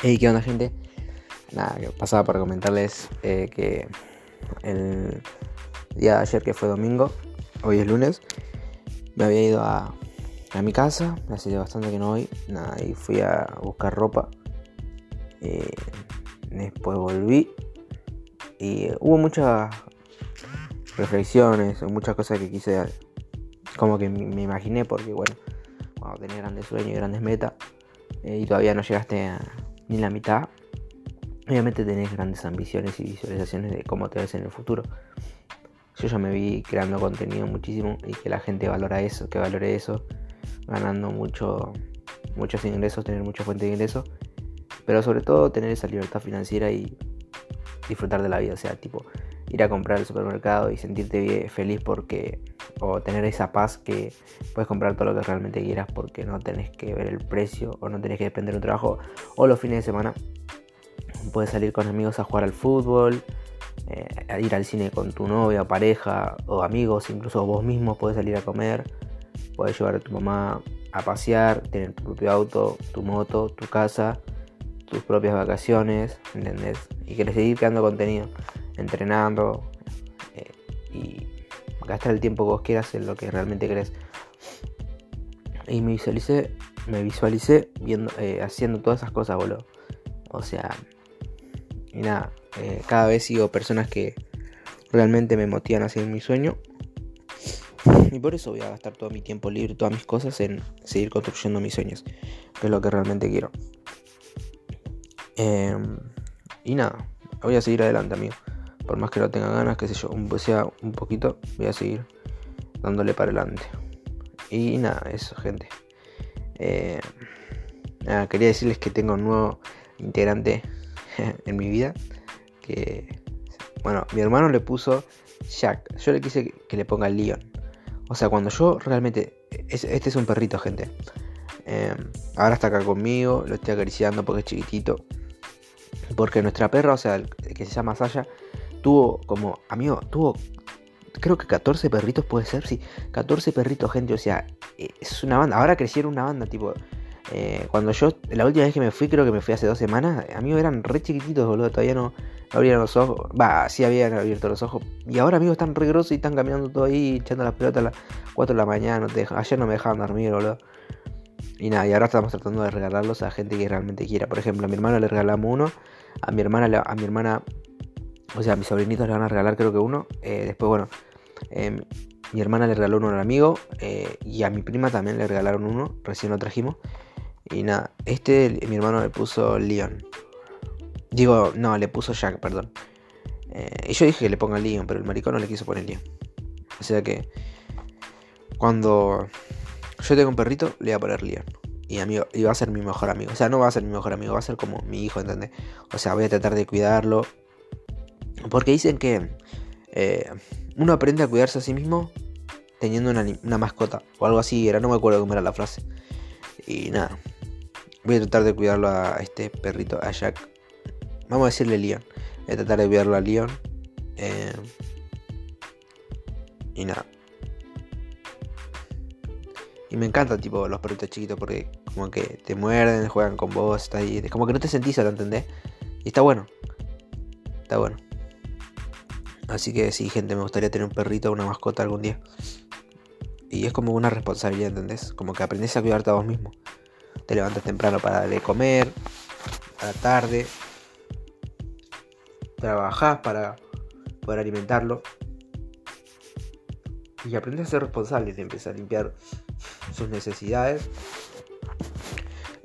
Hey, ¿qué onda, gente? Nada, pasaba para comentarles eh, que el día de ayer, que fue domingo, hoy es lunes, me había ido a, a mi casa, hace bastante que no voy, nada, y fui a buscar ropa. Eh, después volví y hubo muchas reflexiones, muchas cosas que quise, como que me imaginé, porque bueno, cuando tenía grandes sueños y grandes metas, eh, y todavía no llegaste a ni la mitad, obviamente tenés grandes ambiciones y visualizaciones de cómo te ves en el futuro. Yo ya me vi creando contenido muchísimo y que la gente valora eso, que valore eso, ganando mucho, muchos ingresos, tener mucha fuente de ingresos, pero sobre todo tener esa libertad financiera y disfrutar de la vida, o sea, tipo ir a comprar al supermercado y sentirte feliz porque o tener esa paz que puedes comprar todo lo que realmente quieras porque no tenés que ver el precio o no tenés que depender de un trabajo o los fines de semana puedes salir con amigos a jugar al fútbol eh, a ir al cine con tu novia pareja o amigos incluso vos mismo puedes salir a comer puedes llevar a tu mamá a pasear tener tu propio auto tu moto tu casa tus propias vacaciones ¿entendés? y querés seguir creando contenido entrenando eh, gastar el tiempo que vos quieras en lo que realmente querés. Y me visualicé, me visualicé viendo, eh, haciendo todas esas cosas, boludo. O sea, y nada, eh, cada vez sigo personas que realmente me motivan a hacer mi sueño. Y por eso voy a gastar todo mi tiempo libre, todas mis cosas en seguir construyendo mis sueños, que es lo que realmente quiero. Em, y nada, voy a seguir adelante, amigo por más que no tenga ganas, qué sé yo, un, sea un poquito, voy a seguir dándole para adelante. Y nada, eso, gente. Eh, quería decirles que tengo un nuevo integrante en mi vida. Que, bueno, mi hermano le puso Jack. Yo le quise que le ponga Leon. O sea, cuando yo realmente. este es un perrito, gente. Eh, ahora está acá conmigo, lo estoy acariciando porque es chiquitito. Porque nuestra perra, o sea, que se llama Saya, tuvo como, amigo, tuvo creo que 14 perritos puede ser, sí, 14 perritos, gente, o sea, eh, es una banda, ahora crecieron una banda, tipo, eh, cuando yo, la última vez que me fui, creo que me fui hace dos semanas, amigos, eran re chiquititos, boludo, todavía no, abrieron los ojos, va, sí habían abierto los ojos, y ahora, amigos, están re grosos y están caminando todo ahí, echando las pelotas a las 4 de la mañana, ayer no me dejaban dormir, boludo. Y nada, y ahora estamos tratando de regalarlos a gente que realmente quiera. Por ejemplo, a mi hermano le regalamos uno, a mi hermana, a mi hermana o sea, mis sobrinitos le van a regalar creo que uno. Eh, después, bueno, em, mi hermana le regaló uno al amigo. Eh, y a mi prima también le regalaron uno. Recién lo trajimos. Y nada, este mi hermano le puso Leon. Digo, no, le puso Jack, perdón. Eh, y yo dije que le ponga Leon, pero el maricón no le quiso poner Leon. O sea que cuando yo tengo un perrito, le voy a poner Leon. Y, amigo, y va a ser mi mejor amigo. O sea, no va a ser mi mejor amigo, va a ser como mi hijo, ¿entendés? O sea, voy a tratar de cuidarlo, porque dicen que eh, uno aprende a cuidarse a sí mismo teniendo una, mascota. O algo así era, no me acuerdo cómo era la frase. Y nada. Voy a tratar de cuidarlo a este perrito, a Jack. Vamos a decirle Leon. Voy a tratar de cuidarlo a Leon. Eh, y nada. Y me encanta tipo los perritos chiquitos porque como que te muerden, juegan con vos, está ahí. Como que no te sentís, ¿lo entendés? Y está bueno. Está bueno. Así que sí, gente, me gustaría tener un perrito o una mascota algún día. Y es como una responsabilidad, ¿entendés? Como que aprendes a cuidarte a vos mismo. Te levantas temprano para darle comer, a la tarde. Trabajás para poder alimentarlo. Y aprendes a ser responsable, te empiezas a limpiar sus necesidades.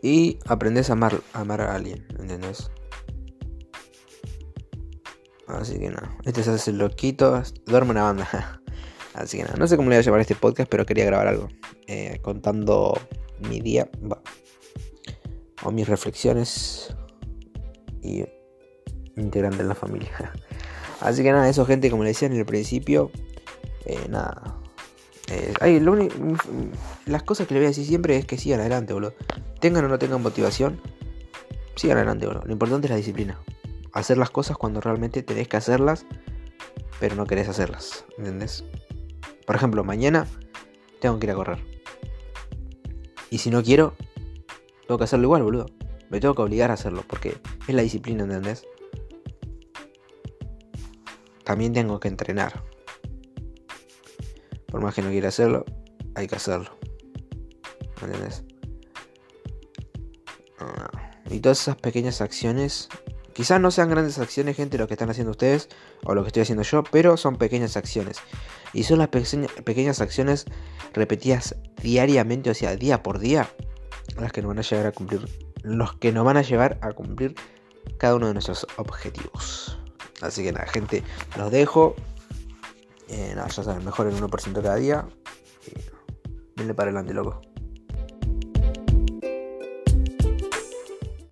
Y aprendes a amar, a amar a alguien, ¿entendés? Así que nada, este se hace loquito, duerme una banda. Así que nada, no sé cómo le voy a llamar a este podcast, pero quería grabar algo. Eh, contando mi día, o mis reflexiones y integrante en la familia. Así que nada, eso gente, como le decía en el principio, eh, nada. Eh, las cosas que le voy a decir siempre es que sigan adelante, boludo. Tengan o no tengan motivación, sigan adelante, boludo. Lo importante es la disciplina hacer las cosas cuando realmente tenés que hacerlas, pero no querés hacerlas, ¿entendés? Por ejemplo, mañana tengo que ir a correr. Y si no quiero, tengo que hacerlo igual, boludo. Me tengo que obligar a hacerlo porque es la disciplina, ¿entendés? También tengo que entrenar. Por más que no quiera hacerlo, hay que hacerlo. ¿Entendés? Ah, y todas esas pequeñas acciones, quizás no sean grandes acciones, gente, lo que están haciendo ustedes o lo que estoy haciendo yo, pero son pequeñas acciones. Y son las pequeñas acciones repetidas diariamente, o sea, día por día, las que nos van a llegar a cumplir, los que nos van a llevar a cumplir cada uno de nuestros objetivos. Así que nada, gente, los dejo. Eh, nada, ya saben, mejor el 1% cada día. Y para adelante, loco.